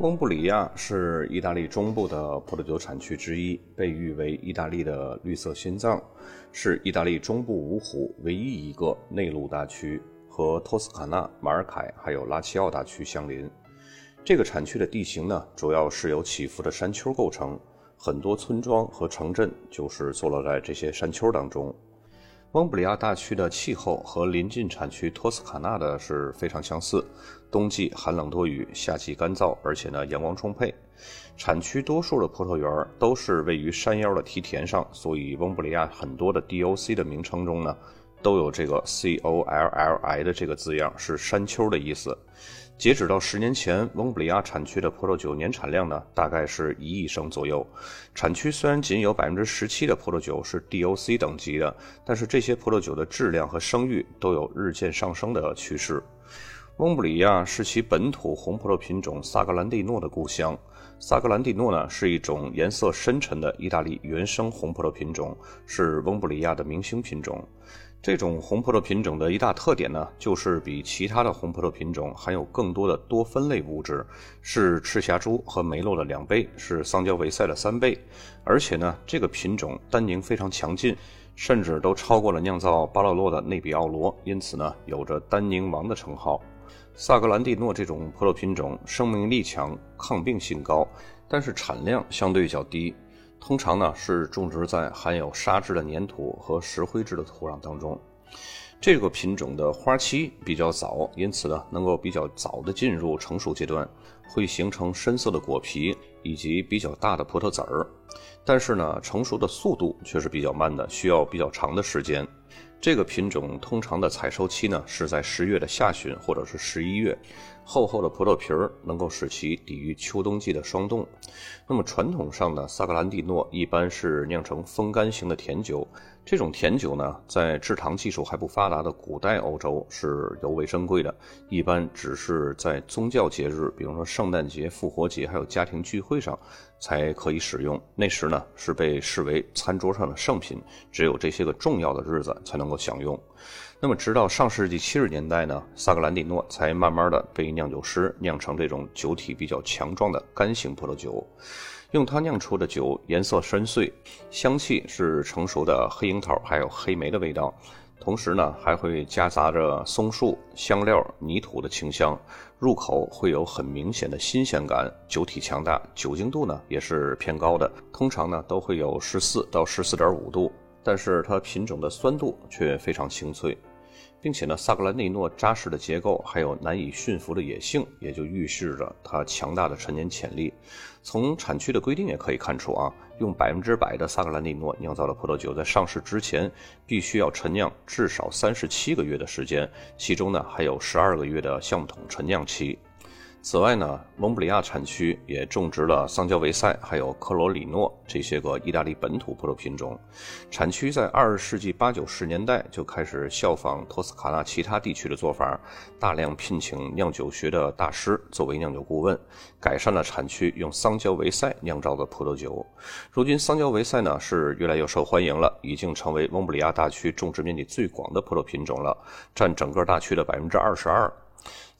翁布里亚是意大利中部的葡萄酒产区之一，被誉为意大利的绿色心脏，是意大利中部五湖唯一一个内陆大区，和托斯卡纳、马尔凯还有拉齐奥大区相邻。这个产区的地形呢，主要是由起伏的山丘构成，很多村庄和城镇就是坐落在这些山丘当中。翁布里亚大区的气候和邻近产区托斯卡纳的是非常相似，冬季寒冷多雨，夏季干燥，而且呢阳光充沛。产区多数的葡萄园都是位于山腰的梯田上，所以翁布里亚很多的 DOC 的名称中呢，都有这个 COLLI 的这个字样，是山丘的意思。截止到十年前，翁布里亚产区的葡萄酒年产量呢，大概是一亿升左右。产区虽然仅有百分之十七的葡萄酒是 DOC 等级的，但是这些葡萄酒的质量和声誉都有日渐上升的趋势。翁布里亚是其本土红葡萄品种萨格兰蒂诺的故乡。萨格兰蒂诺呢，是一种颜色深沉的意大利原生红葡萄品种，是翁布里亚的明星品种。这种红葡萄品种的一大特点呢，就是比其他的红葡萄品种含有更多的多酚类物质，是赤霞珠和梅洛的两倍，是桑娇维塞的三倍。而且呢，这个品种单宁非常强劲，甚至都超过了酿造巴洛洛的内比奥罗，因此呢，有着单宁王的称号。萨格兰蒂诺这种葡萄品种生命力强，抗病性高，但是产量相对较低。通常呢是种植在含有沙质的粘土和石灰质的土壤当中。这个品种的花期比较早，因此呢能够比较早的进入成熟阶段，会形成深色的果皮以及比较大的葡萄籽儿。但是呢成熟的速度却是比较慢的，需要比较长的时间。这个品种通常的采收期呢是在十月的下旬或者是十一月。厚厚的葡萄皮儿能够使其抵御秋冬季的霜冻。那么传统上呢萨格兰蒂诺一般是酿成风干型的甜酒。这种甜酒呢，在制糖技术还不发达的古代欧洲是尤为珍贵的，一般只是在宗教节日，比如说圣诞节、复活节，还有家庭聚会上才可以使用。那时呢，是被视为餐桌上的圣品，只有这些个重要的日子才能够享用。那么，直到上世纪七十年代呢，萨格兰蒂诺才慢慢的被酿酒师酿成这种酒体比较强壮的干型葡萄酒。用它酿出的酒颜色深邃，香气是成熟的黑樱桃还有黑莓的味道，同时呢还会夹杂着松树、香料、泥土的清香，入口会有很明显的新鲜感，酒体强大，酒精度呢也是偏高的，通常呢都会有十四到十四点五度，但是它品种的酸度却非常清脆。并且呢，萨格兰内诺扎实的结构，还有难以驯服的野性，也就预示着它强大的陈年潜力。从产区的规定也可以看出啊，用百分之百的萨格兰内诺酿造的葡萄酒，在上市之前必须要陈酿至少三十七个月的时间，其中呢还有十二个月的橡木桶陈酿期。此外呢，蒙布里亚产区也种植了桑娇维塞，还有科罗里诺这些个意大利本土葡萄品种。产区在二十世纪八九十年代就开始效仿托斯卡纳其他地区的做法，大量聘请酿酒学的大师作为酿酒顾问，改善了产区用桑娇维塞酿造的葡萄酒。如今，桑娇维塞呢是越来越受欢迎了，已经成为蒙布里亚大区种植面积最广的葡萄品种了，占整个大区的百分之二十二。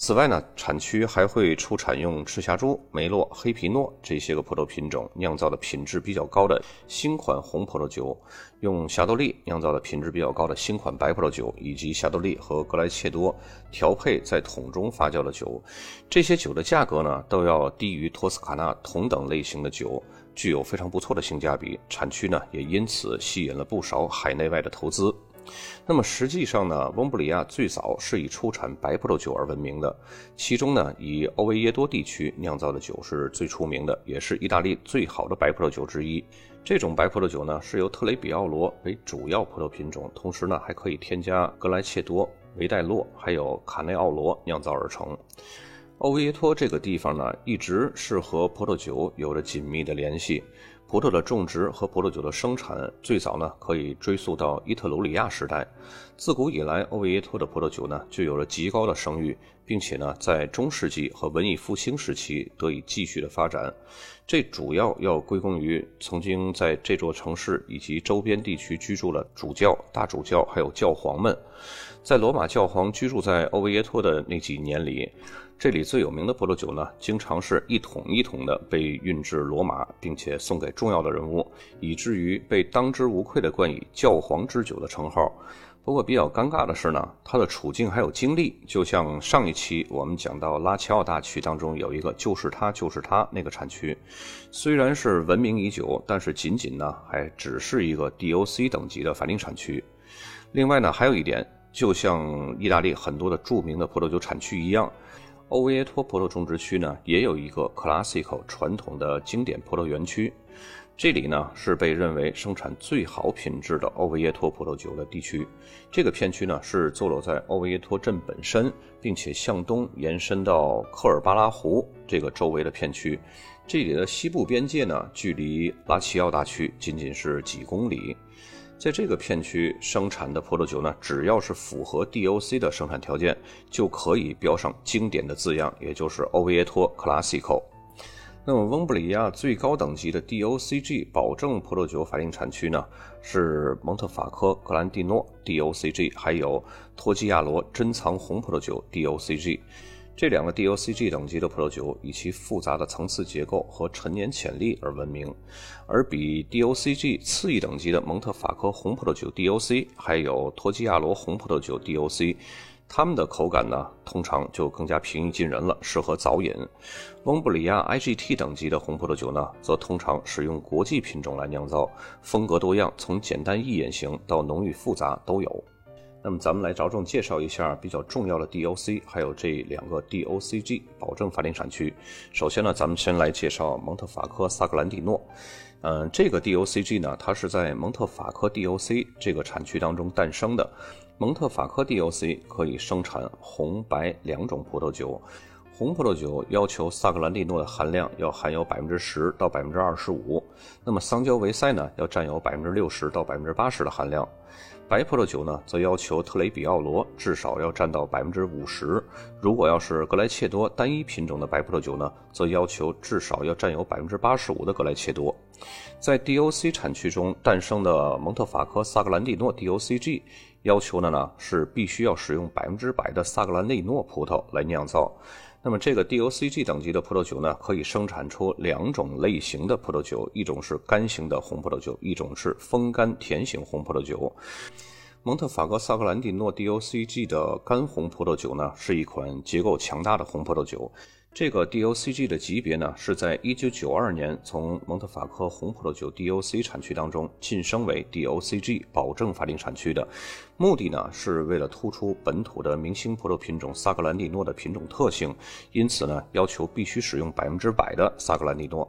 此外呢，产区还会出产用赤霞珠、梅洛、黑皮诺这些个葡萄品种酿造的品质比较高的新款红葡萄酒，用霞多丽酿造的品质比较高的新款白葡萄酒，以及霞多丽和格莱切多调配在桶中发酵的酒。这些酒的价格呢，都要低于托斯卡纳同等类型的酒，具有非常不错的性价比。产区呢，也因此吸引了不少海内外的投资。那么实际上呢，翁布里亚最早是以出产白葡萄酒而闻名的，其中呢，以欧维耶多地区酿造的酒是最出名的，也是意大利最好的白葡萄酒之一。这种白葡萄酒呢，是由特雷比奥罗为主要葡萄品种，同时呢，还可以添加格莱切多、维代洛还有卡内奥罗酿造而成。欧维耶托这个地方呢，一直是和葡萄酒有着紧密的联系。葡萄的种植和葡萄酒的生产最早呢可以追溯到伊特鲁里亚时代。自古以来，欧维耶托的葡萄酒呢就有了极高的声誉，并且呢在中世纪和文艺复兴时期得以继续的发展。这主要要归功于曾经在这座城市以及周边地区居住的主教、大主教还有教皇们。在罗马教皇居住在欧维耶托的那几年里。这里最有名的葡萄酒呢，经常是一桶一桶的被运至罗马，并且送给重要的人物，以至于被当之无愧的冠以“教皇之酒”的称号。不过比较尴尬的是呢，它的处境还有经历，就像上一期我们讲到拉齐奥大区当中有一个“就是它，就是它”那个产区，虽然是闻名已久，但是仅仅呢还只是一个 DOC 等级的法定产区。另外呢，还有一点，就像意大利很多的著名的葡萄酒产区一样。欧维耶托葡萄种植区呢，也有一个 classical 传统的经典葡萄园区，这里呢是被认为生产最好品质的欧维耶托葡萄酒的地区。这个片区呢是坐落在欧维耶托镇本身，并且向东延伸到科尔巴拉湖这个周围的片区。这里的西部边界呢，距离拉齐奥大区仅仅是几公里。在这个片区生产的葡萄酒呢，只要是符合 DOC 的生产条件，就可以标上经典的字样，也就是欧维耶托 Classical。那么，翁布里亚最高等级的 DOCG 保证葡萄酒法定产区呢，是蒙特法科格兰蒂诺 DOCG，还有托基亚罗珍藏红葡萄酒 DOCG。这两个 DOCG 等级的葡萄酒以其复杂的层次结构和陈年潜力而闻名，而比 DOCG 次一等级的蒙特法科红葡萄酒 DOC，还有托基亚罗红葡萄酒 DOC，它们的口感呢，通常就更加平易近人了，适合早饮。翁布里亚 IGT 等级的红葡萄酒呢，则通常使用国际品种来酿造，风格多样，从简单易饮型到浓郁复杂都有。那么咱们来着重介绍一下比较重要的 DOC，还有这两个 DOCG 保证法定产区。首先呢，咱们先来介绍蒙特法科萨格兰蒂诺。嗯，这个 DOCG 呢，它是在蒙特法科 DOC 这个产区当中诞生的。蒙特法科 DOC 可以生产红白两种葡萄酒。红葡萄酒要求萨格兰蒂诺的含量要含有百分之十到百分之二十五，那么桑娇维塞呢，要占有百分之六十到百分之八十的含量。白葡萄酒呢，则要求特雷比奥罗至少要占到百分之五十。如果要是格莱切多单一品种的白葡萄酒呢，则要求至少要占有百分之八十五的格莱切多。在 DOC 产区中诞生的蒙特法科萨格兰蒂诺 DOCG，要求的呢是必须要使用百分之百的萨格兰内诺葡萄来酿造。那么这个 DOCG 等级的葡萄酒呢，可以生产出两种类型的葡萄酒，一种是干型的红葡萄酒，一种是风干甜型红葡萄酒。蒙特法格萨格兰蒂诺 DOCG 的干红葡萄酒呢，是一款结构强大的红葡萄酒。这个 DOCG 的级别呢，是在1992年从蒙特法科红葡萄酒 DOC 产区当中晋升为 DOCG 保证法定产区的。目的呢，是为了突出本土的明星葡萄品种萨格兰蒂诺的品种特性，因此呢，要求必须使用百分之百的萨格兰蒂诺。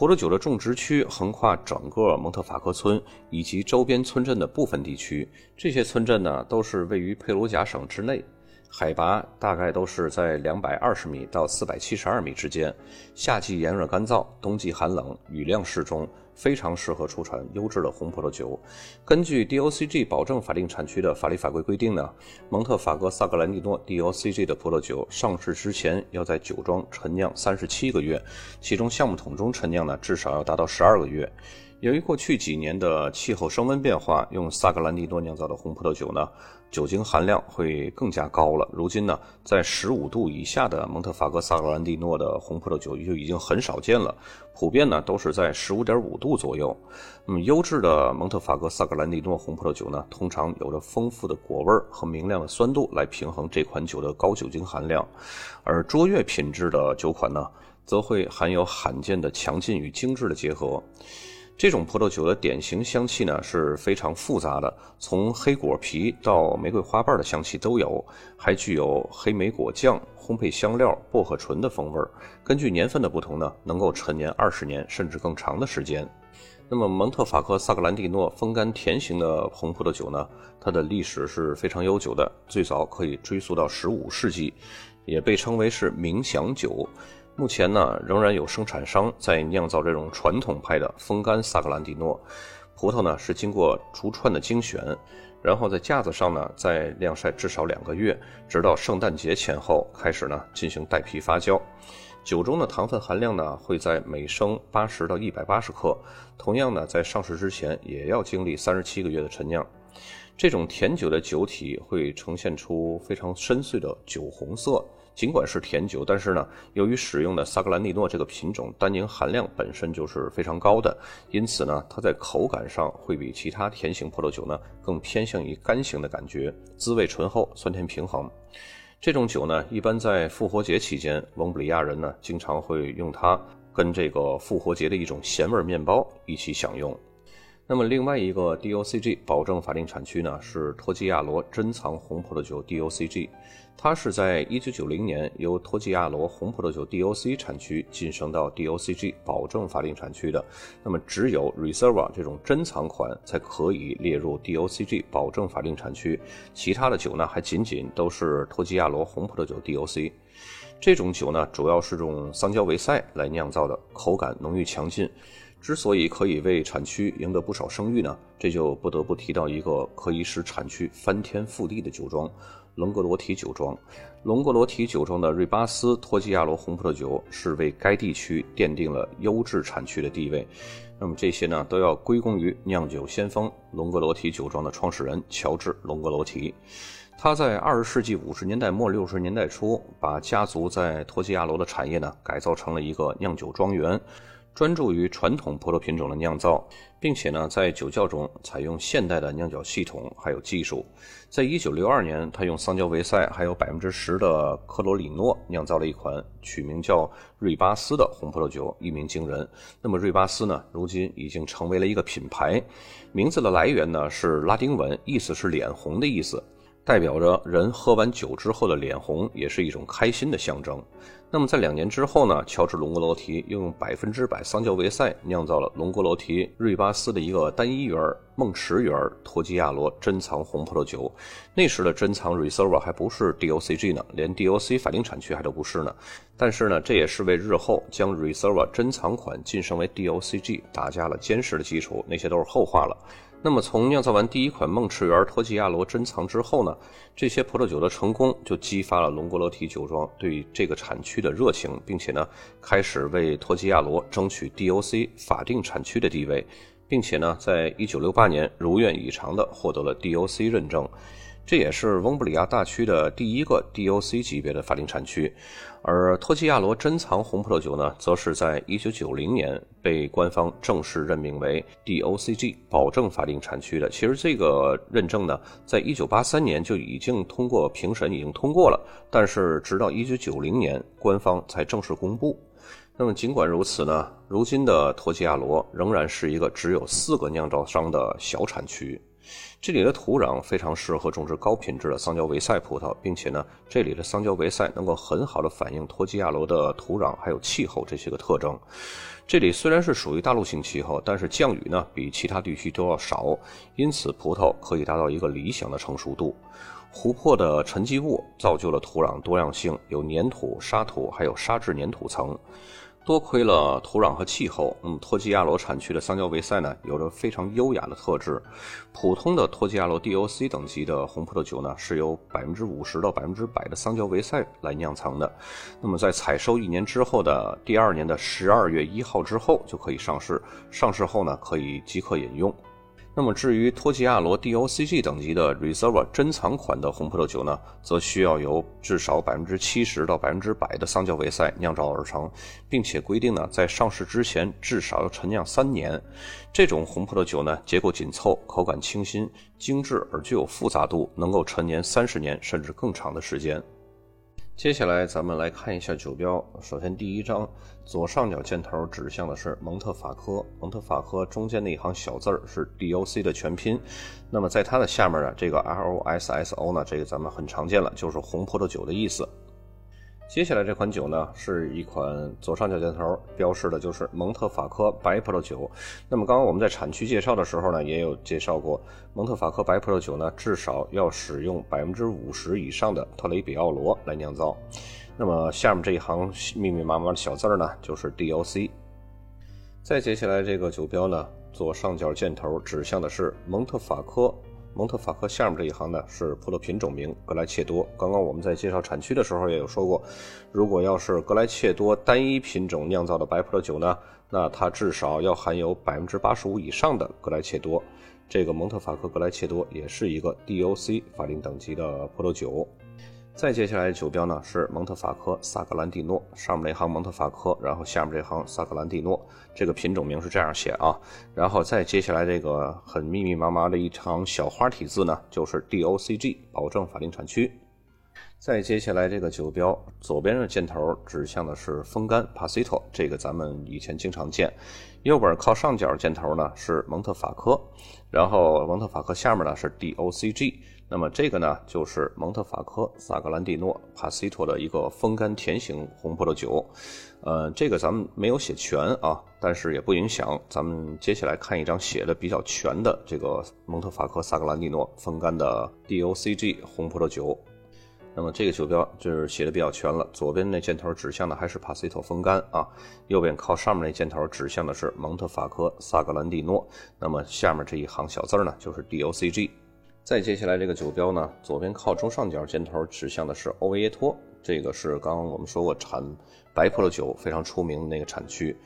葡萄酒的种植区横跨整个蒙特法克村以及周边村镇的部分地区，这些村镇呢，都是位于佩鲁贾省之内。海拔大概都是在两百二十米到四百七十二米之间，夏季炎热干燥，冬季寒冷，雨量适中，非常适合出产优质的红葡萄酒。根据 DOCG 保证法定产区的法律法规规定呢，蒙特法格萨格兰蒂诺 DOCG 的葡萄酒上市之前要在酒庄陈酿三十七个月，其中橡木桶中陈酿呢至少要达到十二个月。由于过去几年的气候升温变化，用萨格兰蒂诺酿造的红葡萄酒呢，酒精含量会更加高了。如今呢，在十五度以下的蒙特法格萨格兰蒂诺的红葡萄酒就已经很少见了，普遍呢都是在十五点五度左右。那么优质的蒙特法格萨格兰蒂诺红葡萄酒呢，通常有着丰富的果味和明亮的酸度来平衡这款酒的高酒精含量，而卓越品质的酒款呢，则会含有罕见的强劲与精致的结合。这种葡萄酒的典型香气呢是非常复杂的，从黑果皮到玫瑰花瓣的香气都有，还具有黑莓果酱、烘焙香料、薄荷醇的风味。根据年份的不同呢，能够陈年二十年甚至更长的时间。那么蒙特法克萨格兰蒂诺风干甜型的红葡萄酒呢，它的历史是非常悠久的，最早可以追溯到十五世纪，也被称为是冥想酒。目前呢，仍然有生产商在酿造这种传统派的风干萨格兰蒂诺葡萄呢，是经过逐串的精选，然后在架子上呢再晾晒至少两个月，直到圣诞节前后开始呢进行带皮发酵。酒中的糖分含量呢会在每升八十到一百八十克，同样呢在上市之前也要经历三十七个月的陈酿。这种甜酒的酒体会呈现出非常深邃的酒红色，尽管是甜酒，但是呢，由于使用的萨格兰蒂诺这个品种单宁含量本身就是非常高的，因此呢，它在口感上会比其他甜型葡萄酒呢更偏向于干型的感觉，滋味醇厚，酸甜平衡。这种酒呢，一般在复活节期间，翁布里亚人呢经常会用它跟这个复活节的一种咸味面包一起享用。那么另外一个 DOCG 保证法定产区呢，是托基亚罗珍藏红葡萄酒 DOCG，它是在1990年由托基亚罗红葡萄酒 DOC 产区晋升到 DOCG 保证法定产区的。那么只有 Reserva 这种珍藏款才可以列入 DOCG 保证法定产区，其他的酒呢还仅仅都是托基亚罗红葡萄酒 DOC。这种酒呢主要是用桑娇维塞来酿造的，口感浓郁强劲。之所以可以为产区赢得不少声誉呢，这就不得不提到一个可以使产区翻天覆地的酒庄——隆格罗提酒庄。隆格罗提酒庄的瑞巴斯托基亚罗红葡萄酒是为该地区奠定了优质产区的地位。那么这些呢，都要归功于酿酒先锋隆格罗提酒庄的创始人乔治·隆格罗提。他在二十世纪五十年代末六十年代初，把家族在托基亚罗的产业呢改造成了一个酿酒庄园。专注于传统葡萄品种的酿造，并且呢，在酒窖中采用现代的酿酒系统还有技术。在一九六二年，他用桑娇维塞还有百分之十的科罗里诺酿造了一款取名叫瑞巴斯的红葡萄酒，一鸣惊人。那么瑞巴斯呢，如今已经成为了一个品牌，名字的来源呢是拉丁文，意思是脸红的意思。代表着人喝完酒之后的脸红，也是一种开心的象征。那么在两年之后呢，乔治·隆格罗提又用百分之百桑娇维塞酿造了隆格罗提瑞巴斯的一个单一园梦池园托基亚罗珍藏红葡萄酒。那时的珍藏 Reserva 还不是 DOCG 呢，连 DOC 法定产区还都不是呢。但是呢，这也是为日后将 Reserva 珍藏款晋升为 DOCG 打下了坚实的基础。那些都是后话了。那么，从酿造完第一款梦池园托吉亚罗珍藏之后呢，这些葡萄酒的成功就激发了隆格罗提酒庄对这个产区的热情，并且呢，开始为托吉亚罗争取 DOC 法定产区的地位，并且呢，在一九六八年如愿以偿地获得了 DOC 认证。这也是翁布里亚大区的第一个 DOC 级别的法定产区，而托基亚罗珍藏红葡萄酒呢，则是在1990年被官方正式任命为 DOCG 保证法定产区的。其实这个认证呢，在1983年就已经通过评审，已经通过了，但是直到1990年官方才正式公布。那么尽管如此呢，如今的托基亚罗仍然是一个只有四个酿造商的小产区。这里的土壤非常适合种植高品质的桑娇维塞葡萄，并且呢，这里的桑娇维塞能够很好的反映托基亚罗的土壤还有气候这些个特征。这里虽然是属于大陆性气候，但是降雨呢比其他地区都要少，因此葡萄可以达到一个理想的成熟度。湖泊的沉积物造就了土壤多样性，有粘土、沙土，还有沙质粘土层。多亏了土壤和气候，那嗯，托基亚罗产区的桑娇维塞呢，有着非常优雅的特质。普通的托基亚罗 DOC 等级的红葡萄酒呢，是由百分之五十到百分之百的桑娇维塞来酿藏的。那么在采收一年之后的第二年的十二月一号之后就可以上市，上市后呢，可以即刻饮用。那么至于托吉亚罗 DOCG 等级的 Reserva 珍藏款的红葡萄酒呢，则需要由至少百分之七十到百分之百的桑娇维塞酿造而成，并且规定呢，在上市之前至少要陈酿三年。这种红葡萄酒呢，结构紧凑，口感清新、精致而具有复杂度，能够陈年三十年甚至更长的时间。接下来咱们来看一下酒标。首先，第一张左上角箭头指向的是蒙特法科，蒙特法科中间那一行小字儿是 DOC 的全拼。那么在它的下面呢，这个 ROSSO 呢，这个咱们很常见了，就是红葡萄酒的意思。接下来这款酒呢，是一款左上角箭头标示的就是蒙特法科白葡萄酒。那么刚刚我们在产区介绍的时候呢，也有介绍过，蒙特法科白葡萄酒呢，至少要使用百分之五十以上的特雷比奥罗来酿造。那么下面这一行密密麻麻的小字儿呢，就是 DOC。再接下来这个酒标呢，左上角箭头指向的是蒙特法科。蒙特法克下面这一行呢是葡萄品种名格莱切多。刚刚我们在介绍产区的时候也有说过，如果要是格莱切多单一品种酿造的白葡萄酒呢，那它至少要含有百分之八十五以上的格莱切多。这个蒙特法克格莱切多也是一个 DOC 法定等级的葡萄酒。再接下来酒标呢是蒙特法科萨格兰蒂诺，上面那行蒙特法科，然后下面这行萨格兰蒂诺，这个品种名是这样写啊。然后再接下来这个很密密麻麻的一行小花体字呢，就是 DOCG，保证法定产区。再接下来这个酒标左边的箭头指向的是风干 Pasito，这个咱们以前经常见。右边靠上角箭头呢是蒙特法科，然后蒙特法科下面呢是 DOCG。那么这个呢，就是蒙特法科萨格兰蒂诺帕西托的一个风干甜型红葡萄酒，呃，这个咱们没有写全啊，但是也不影响，咱们接下来看一张写的比较全的这个蒙特法科萨格兰蒂诺风干的 DOCG 红葡萄酒。那么这个酒标就是写的比较全了，左边那箭头指向的还是帕西托风干啊，右边靠上面那箭头指向的是蒙特法科萨格兰蒂诺，那么下面这一行小字呢，就是 DOCG。再接下来这个酒标呢，左边靠中上角箭头指向的是欧维耶托，这个是刚刚我们说过产白葡萄酒非常出名的那个产区。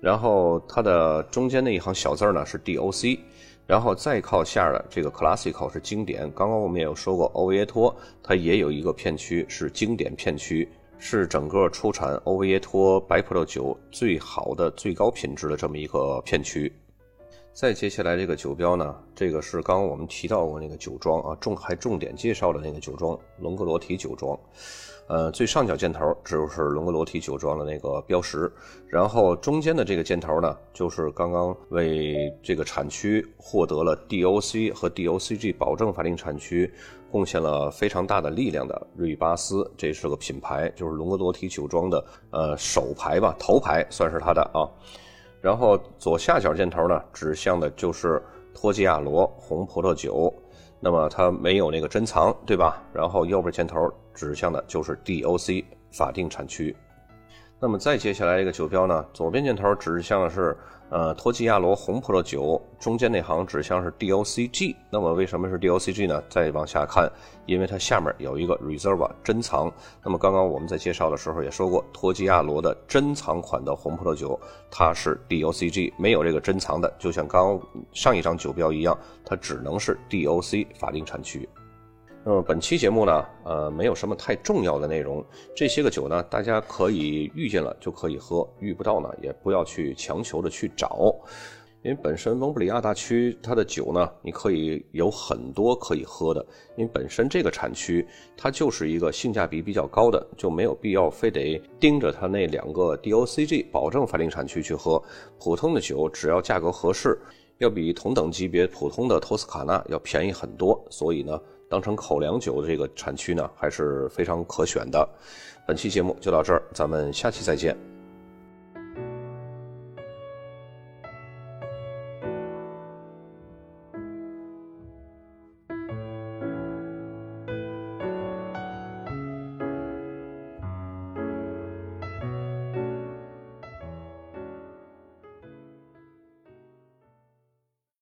然后它的中间那一行小字呢是 DOC，然后再靠下的这个 Classical 是经典。刚刚我们也有说过，欧维耶托它也有一个片区是经典片区，是整个出产欧维耶托白葡萄酒最好的、最高品质的这么一个片区。再接下来这个酒标呢，这个是刚刚我们提到过那个酒庄啊，重还重点介绍的那个酒庄龙格罗提酒庄，呃，最上角箭头就是龙格罗提酒庄的那个标识，然后中间的这个箭头呢，就是刚刚为这个产区获得了 DOC 和 DOCG 保证法定产区贡献了非常大的力量的瑞巴斯，这是个品牌，就是龙格罗提酒庄的呃首牌吧，头牌算是它的啊。然后左下角箭头呢，指向的就是托吉亚罗红葡萄酒，那么它没有那个珍藏，对吧？然后右边箭头指向的就是 DOC 法定产区。那么再接下来一个酒标呢，左边箭头指向的是。呃，托吉亚罗红葡萄酒中间那行指向是 DOCG，那么为什么是 DOCG 呢？再往下看，因为它下面有一个 Reserva 珍藏。那么刚刚我们在介绍的时候也说过，托吉亚罗的珍藏款的红葡萄酒，它是 DOCG，没有这个珍藏的，就像刚刚上一张酒标一样，它只能是 DOC 法定产区。那么本期节目呢，呃，没有什么太重要的内容。这些个酒呢，大家可以遇见了就可以喝，遇不到呢，也不要去强求的去找。因为本身蒙布里亚大区它的酒呢，你可以有很多可以喝的。因为本身这个产区它就是一个性价比比较高的，就没有必要非得盯着它那两个 DOCG 保证法定产区去喝。普通的酒只要价格合适，要比同等级别普通的托斯卡纳要便宜很多。所以呢。当成口粮酒的这个产区呢，还是非常可选的。本期节目就到这儿，咱们下期再见。